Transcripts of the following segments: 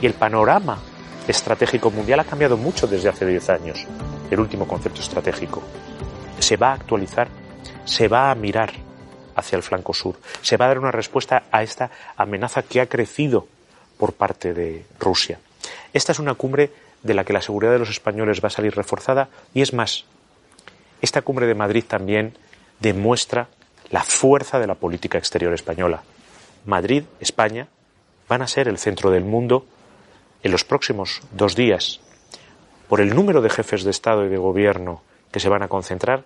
Y el panorama estratégico mundial ha cambiado mucho desde hace 10 años. El último concepto estratégico. Se va a actualizar, se va a mirar hacia el flanco sur, se va a dar una respuesta a esta amenaza que ha crecido por parte de Rusia. Esta es una cumbre de la que la seguridad de los españoles va a salir reforzada y es más, esta cumbre de Madrid también demuestra la fuerza de la política exterior española. Madrid, España, van a ser el centro del mundo en los próximos dos días por el número de jefes de Estado y de Gobierno que se van a concentrar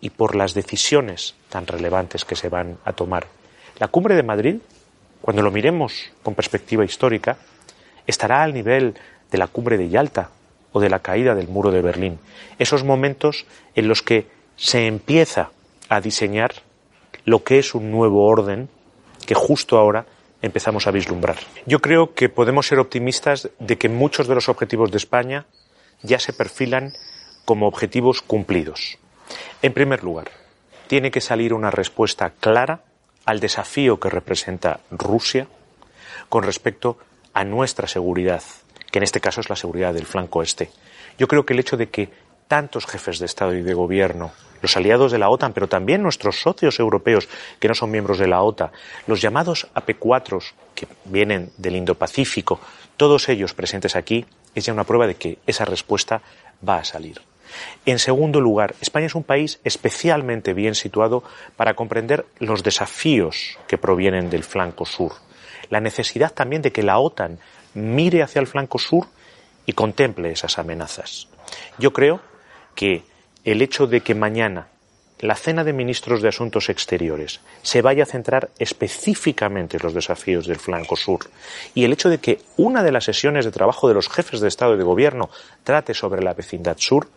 y por las decisiones tan relevantes que se van a tomar. La cumbre de Madrid, cuando lo miremos con perspectiva histórica, estará al nivel de la cumbre de Yalta o de la caída del muro de Berlín. Esos momentos en los que se empieza a diseñar lo que es un nuevo orden que justo ahora empezamos a vislumbrar. Yo creo que podemos ser optimistas de que muchos de los objetivos de España ya se perfilan como objetivos cumplidos. En primer lugar, tiene que salir una respuesta clara al desafío que representa Rusia con respecto a nuestra seguridad, que en este caso es la seguridad del flanco este. Yo creo que el hecho de que tantos jefes de Estado y de Gobierno los aliados de la OTAN, pero también nuestros socios europeos que no son miembros de la OTAN, los llamados AP4 que vienen del Indo-Pacífico, todos ellos presentes aquí, es ya una prueba de que esa respuesta va a salir. En segundo lugar, España es un país especialmente bien situado para comprender los desafíos que provienen del flanco sur, la necesidad también de que la OTAN mire hacia el flanco sur y contemple esas amenazas. Yo creo que el hecho de que mañana la cena de ministros de Asuntos Exteriores se vaya a centrar específicamente en los desafíos del flanco sur y el hecho de que una de las sesiones de trabajo de los jefes de Estado y de Gobierno trate sobre la vecindad sur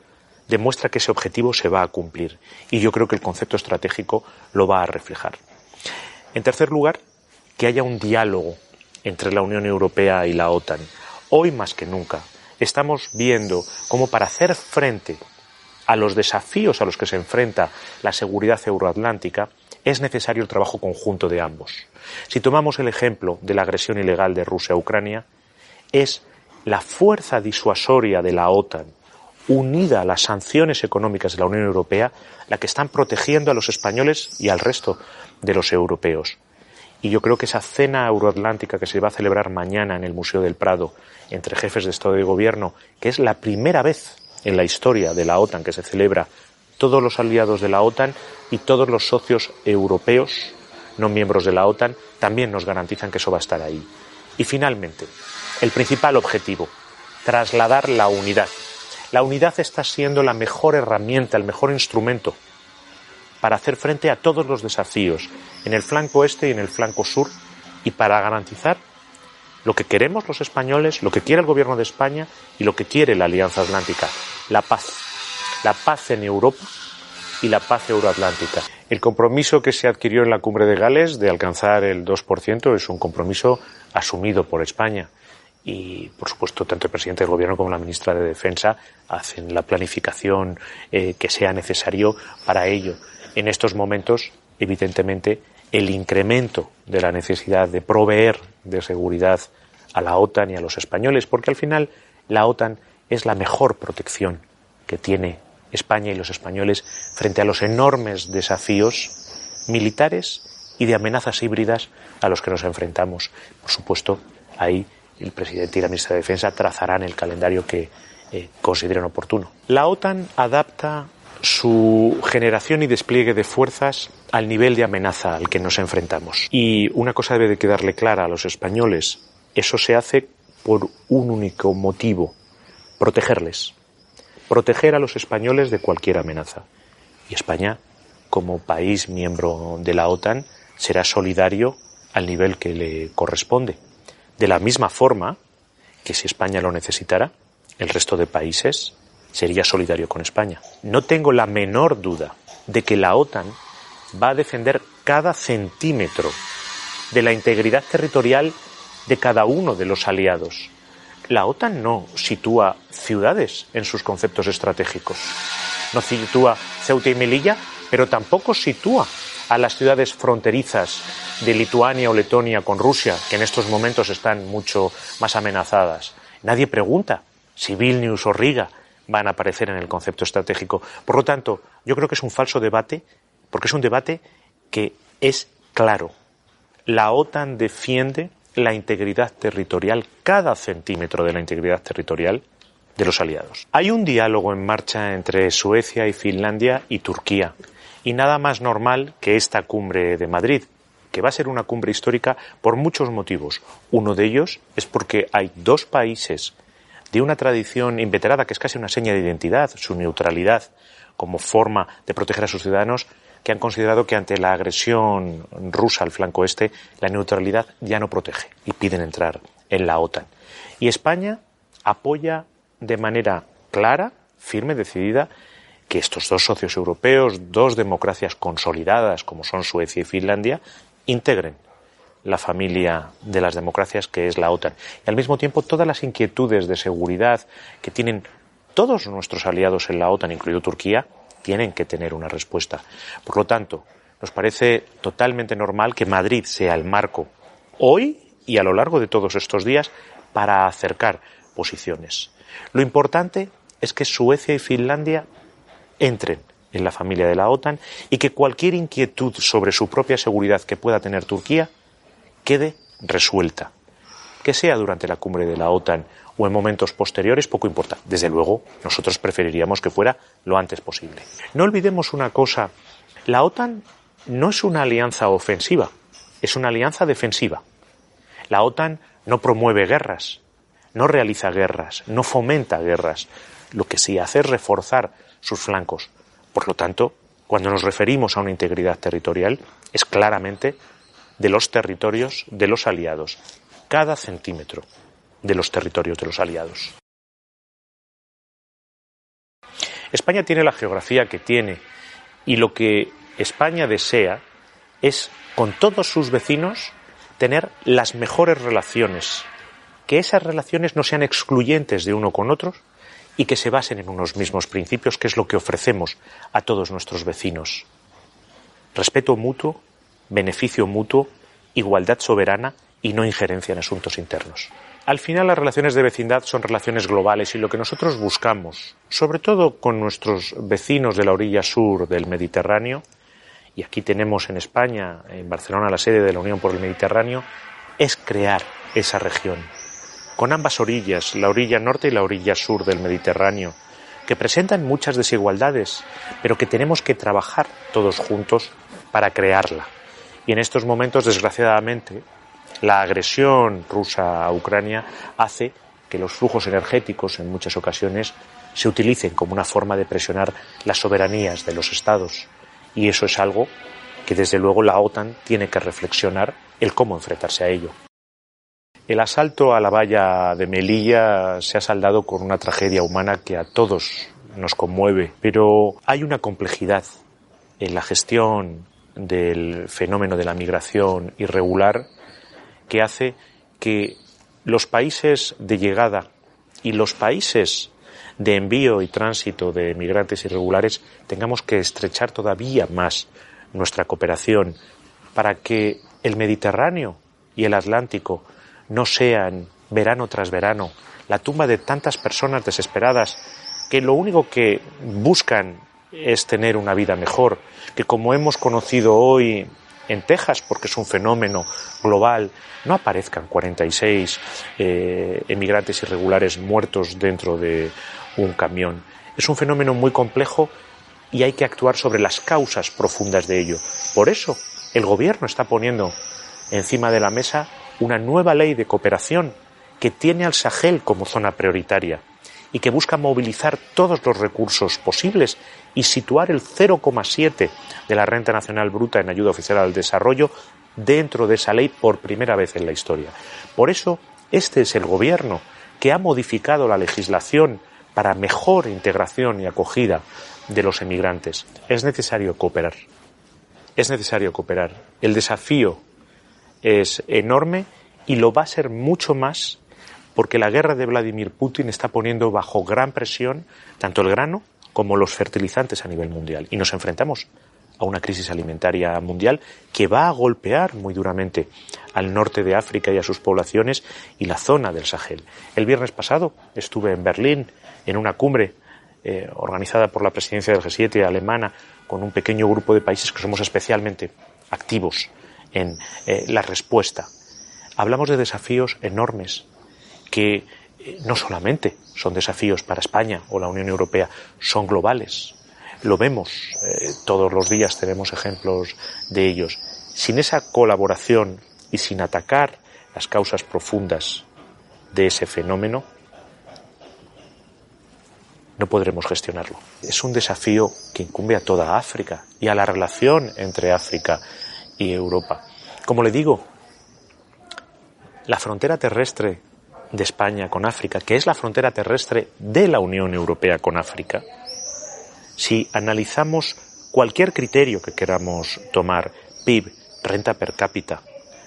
demuestra que ese objetivo se va a cumplir y yo creo que el concepto estratégico lo va a reflejar. En tercer lugar, que haya un diálogo entre la Unión Europea y la OTAN. Hoy más que nunca estamos viendo cómo para hacer frente a los desafíos a los que se enfrenta la seguridad euroatlántica, es necesario el trabajo conjunto de ambos. Si tomamos el ejemplo de la agresión ilegal de Rusia a Ucrania, es la fuerza disuasoria de la OTAN unida a las sanciones económicas de la Unión Europea la que están protegiendo a los españoles y al resto de los europeos. Y yo creo que esa cena euroatlántica que se va a celebrar mañana en el Museo del Prado entre jefes de Estado y Gobierno, que es la primera vez en la historia de la OTAN que se celebra, todos los aliados de la OTAN y todos los socios europeos no miembros de la OTAN también nos garantizan que eso va a estar ahí. Y finalmente, el principal objetivo, trasladar la unidad. La unidad está siendo la mejor herramienta, el mejor instrumento para hacer frente a todos los desafíos en el flanco este y en el flanco sur y para garantizar lo que queremos los españoles, lo que quiere el gobierno de España y lo que quiere la Alianza Atlántica, la paz. La paz en Europa y la paz euroatlántica. El compromiso que se adquirió en la cumbre de Gales de alcanzar el 2% es un compromiso asumido por España. Y, por supuesto, tanto el presidente del Gobierno como la ministra de Defensa hacen la planificación eh, que sea necesario para ello. En estos momentos, evidentemente, el incremento de la necesidad de proveer de seguridad a la OTAN y a los españoles, porque al final la OTAN es la mejor protección que tiene España y los españoles frente a los enormes desafíos militares y de amenazas híbridas a los que nos enfrentamos. Por supuesto, ahí el presidente y la ministra de Defensa trazarán el calendario que eh, consideren oportuno. La OTAN adapta su generación y despliegue de fuerzas al nivel de amenaza al que nos enfrentamos. Y una cosa debe de quedarle clara a los españoles, eso se hace por un único motivo, protegerles, proteger a los españoles de cualquier amenaza. Y España como país miembro de la OTAN, será solidario al nivel que le corresponde. De la misma forma que si España lo necesitara, el resto de países sería solidario con España. No tengo la menor duda de que la OTAN va a defender cada centímetro de la integridad territorial de cada uno de los aliados. La OTAN no sitúa ciudades en sus conceptos estratégicos. No sitúa Ceuta y Melilla, pero tampoco sitúa a las ciudades fronterizas de Lituania o Letonia con Rusia, que en estos momentos están mucho más amenazadas. Nadie pregunta si Vilnius o Riga van a aparecer en el concepto estratégico. Por lo tanto, yo creo que es un falso debate, porque es un debate que es claro. La OTAN defiende la integridad territorial, cada centímetro de la integridad territorial de los aliados. Hay un diálogo en marcha entre Suecia y Finlandia y Turquía, y nada más normal que esta cumbre de Madrid, que va a ser una cumbre histórica por muchos motivos. Uno de ellos es porque hay dos países de una tradición inveterada que es casi una seña de identidad, su neutralidad como forma de proteger a sus ciudadanos, que han considerado que ante la agresión rusa al flanco este, la neutralidad ya no protege y piden entrar en la OTAN. Y España apoya de manera clara, firme, decidida, que estos dos socios europeos, dos democracias consolidadas como son Suecia y Finlandia, integren la familia de las democracias que es la OTAN. Y al mismo tiempo todas las inquietudes de seguridad que tienen todos nuestros aliados en la OTAN, incluido Turquía, tienen que tener una respuesta. Por lo tanto, nos parece totalmente normal que Madrid sea el marco hoy y a lo largo de todos estos días para acercar posiciones. Lo importante es que Suecia y Finlandia entren en la familia de la OTAN y que cualquier inquietud sobre su propia seguridad que pueda tener Turquía quede resuelta. Que sea durante la cumbre de la OTAN o en momentos posteriores, poco importa. Desde luego, nosotros preferiríamos que fuera lo antes posible. No olvidemos una cosa, la OTAN no es una alianza ofensiva, es una alianza defensiva. La OTAN no promueve guerras, no realiza guerras, no fomenta guerras. Lo que sí hace es reforzar sus flancos. Por lo tanto, cuando nos referimos a una integridad territorial, es claramente de los territorios de los aliados, cada centímetro de los territorios de los aliados. España tiene la geografía que tiene y lo que España desea es, con todos sus vecinos, tener las mejores relaciones, que esas relaciones no sean excluyentes de uno con otros y que se basen en unos mismos principios, que es lo que ofrecemos a todos nuestros vecinos. Respeto mutuo, beneficio mutuo, igualdad soberana y no injerencia en asuntos internos. Al final las relaciones de vecindad son relaciones globales y lo que nosotros buscamos, sobre todo con nuestros vecinos de la orilla sur del Mediterráneo, y aquí tenemos en España, en Barcelona, la sede de la Unión por el Mediterráneo, es crear esa región, con ambas orillas, la orilla norte y la orilla sur del Mediterráneo, que presentan muchas desigualdades, pero que tenemos que trabajar todos juntos para crearla. Y en estos momentos, desgraciadamente, la agresión rusa a Ucrania hace que los flujos energéticos en muchas ocasiones se utilicen como una forma de presionar las soberanías de los estados. Y eso es algo que desde luego la OTAN tiene que reflexionar el cómo enfrentarse a ello. El asalto a la valla de Melilla se ha saldado con una tragedia humana que a todos nos conmueve, pero hay una complejidad en la gestión del fenómeno de la migración irregular que hace que los países de llegada y los países de envío y tránsito de migrantes irregulares tengamos que estrechar todavía más nuestra cooperación para que el Mediterráneo y el Atlántico no sean verano tras verano la tumba de tantas personas desesperadas que lo único que buscan es tener una vida mejor, que como hemos conocido hoy en Texas, porque es un fenómeno global, no aparezcan 46 eh, emigrantes irregulares muertos dentro de un camión. Es un fenómeno muy complejo y hay que actuar sobre las causas profundas de ello. Por eso, el Gobierno está poniendo encima de la mesa una nueva ley de cooperación que tiene al Sahel como zona prioritaria y que busca movilizar todos los recursos posibles y situar el 0,7 de la renta nacional bruta en ayuda oficial al desarrollo dentro de esa ley por primera vez en la historia. Por eso, este es el gobierno que ha modificado la legislación para mejor integración y acogida de los emigrantes. Es necesario cooperar. Es necesario cooperar. El desafío es enorme y lo va a ser mucho más porque la guerra de Vladimir Putin está poniendo bajo gran presión tanto el grano como los fertilizantes a nivel mundial. Y nos enfrentamos a una crisis alimentaria mundial que va a golpear muy duramente al norte de África y a sus poblaciones y la zona del Sahel. El viernes pasado estuve en Berlín en una cumbre eh, organizada por la presidencia del G7 alemana con un pequeño grupo de países que somos especialmente activos en eh, la respuesta. Hablamos de desafíos enormes que eh, no solamente son desafíos para España o la Unión Europea, son globales. Lo vemos, eh, todos los días tenemos ejemplos de ellos. Sin esa colaboración y sin atacar las causas profundas de ese fenómeno, no podremos gestionarlo. Es un desafío que incumbe a toda África y a la relación entre África y Europa. Como le digo, la frontera terrestre de España con África, que es la frontera terrestre de la Unión Europea con África, si analizamos cualquier criterio que queramos tomar, PIB, renta per cápita,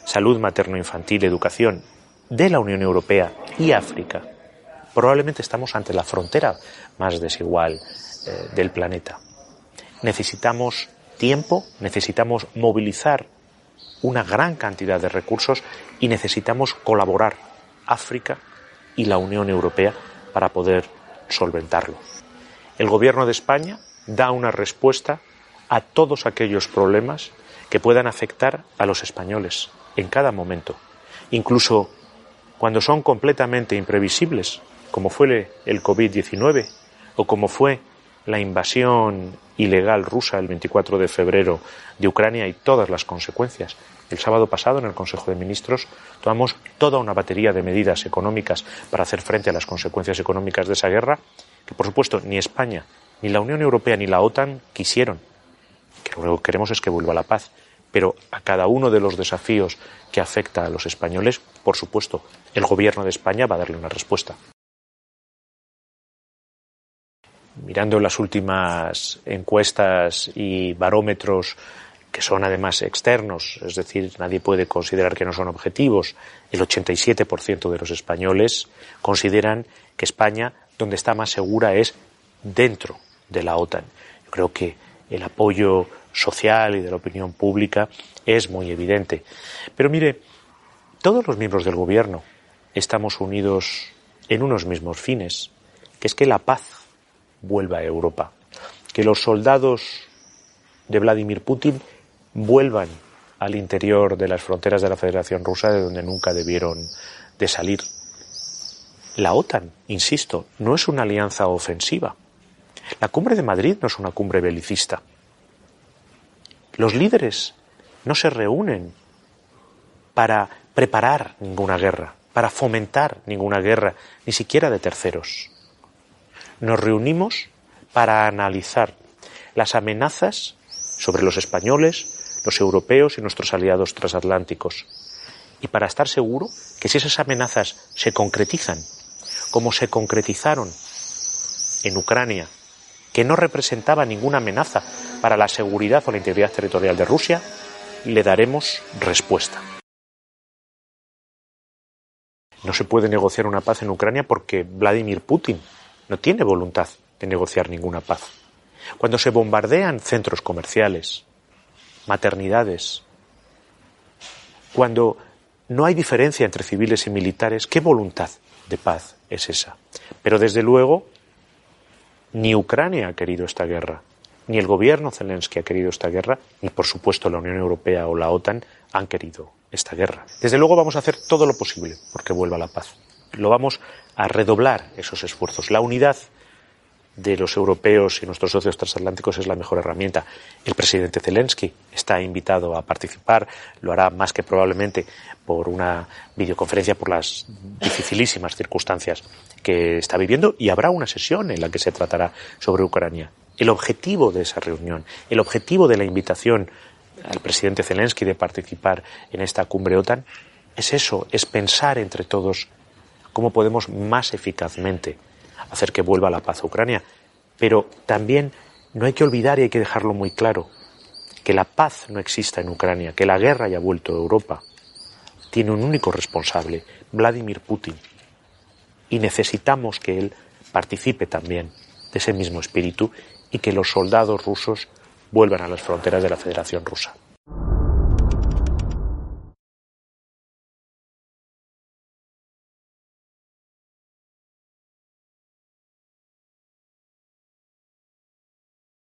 salud materno-infantil, educación, de la Unión Europea y África, probablemente estamos ante la frontera más desigual eh, del planeta. Necesitamos tiempo, necesitamos movilizar una gran cantidad de recursos y necesitamos colaborar África y la Unión Europea para poder solventarlo. El Gobierno de España da una respuesta a todos aquellos problemas que puedan afectar a los españoles en cada momento, incluso cuando son completamente imprevisibles, como fue el COVID-19 o como fue la invasión ilegal rusa el 24 de febrero de Ucrania y todas las consecuencias. El sábado pasado, en el Consejo de Ministros, tomamos toda una batería de medidas económicas para hacer frente a las consecuencias económicas de esa guerra, que por supuesto ni España, ni la Unión Europea, ni la OTAN quisieron. Que lo que queremos es que vuelva la paz. Pero a cada uno de los desafíos que afecta a los españoles, por supuesto, el Gobierno de España va a darle una respuesta mirando las últimas encuestas y barómetros que son además externos, es decir, nadie puede considerar que no son objetivos, el 87% de los españoles consideran que España, donde está más segura, es dentro de la OTAN. Yo creo que el apoyo social y de la opinión pública es muy evidente. Pero mire, todos los miembros del Gobierno estamos unidos en unos mismos fines, que es que la paz vuelva a Europa, que los soldados de Vladimir Putin vuelvan al interior de las fronteras de la Federación Rusa de donde nunca debieron de salir. La OTAN, insisto, no es una alianza ofensiva. La cumbre de Madrid no es una cumbre belicista. Los líderes no se reúnen para preparar ninguna guerra, para fomentar ninguna guerra, ni siquiera de terceros nos reunimos para analizar las amenazas sobre los españoles, los europeos y nuestros aliados transatlánticos. Y para estar seguro que si esas amenazas se concretizan, como se concretizaron en Ucrania, que no representaba ninguna amenaza para la seguridad o la integridad territorial de Rusia, le daremos respuesta. No se puede negociar una paz en Ucrania porque Vladimir Putin no tiene voluntad de negociar ninguna paz. Cuando se bombardean centros comerciales, maternidades, cuando no hay diferencia entre civiles y militares, ¿qué voluntad de paz es esa? Pero desde luego, ni Ucrania ha querido esta guerra, ni el gobierno Zelensky ha querido esta guerra, ni por supuesto la Unión Europea o la OTAN han querido esta guerra. Desde luego vamos a hacer todo lo posible porque vuelva la paz. Lo vamos a redoblar esos esfuerzos. La unidad de los europeos y nuestros socios transatlánticos es la mejor herramienta. El presidente Zelensky está invitado a participar, lo hará más que probablemente por una videoconferencia por las dificilísimas circunstancias que está viviendo y habrá una sesión en la que se tratará sobre Ucrania. El objetivo de esa reunión, el objetivo de la invitación al presidente Zelensky de participar en esta cumbre OTAN es eso, es pensar entre todos cómo podemos más eficazmente hacer que vuelva la paz a Ucrania. Pero también no hay que olvidar y hay que dejarlo muy claro que la paz no exista en Ucrania, que la guerra haya vuelto a Europa. Tiene un único responsable, Vladimir Putin. Y necesitamos que él participe también de ese mismo espíritu y que los soldados rusos vuelvan a las fronteras de la Federación Rusa.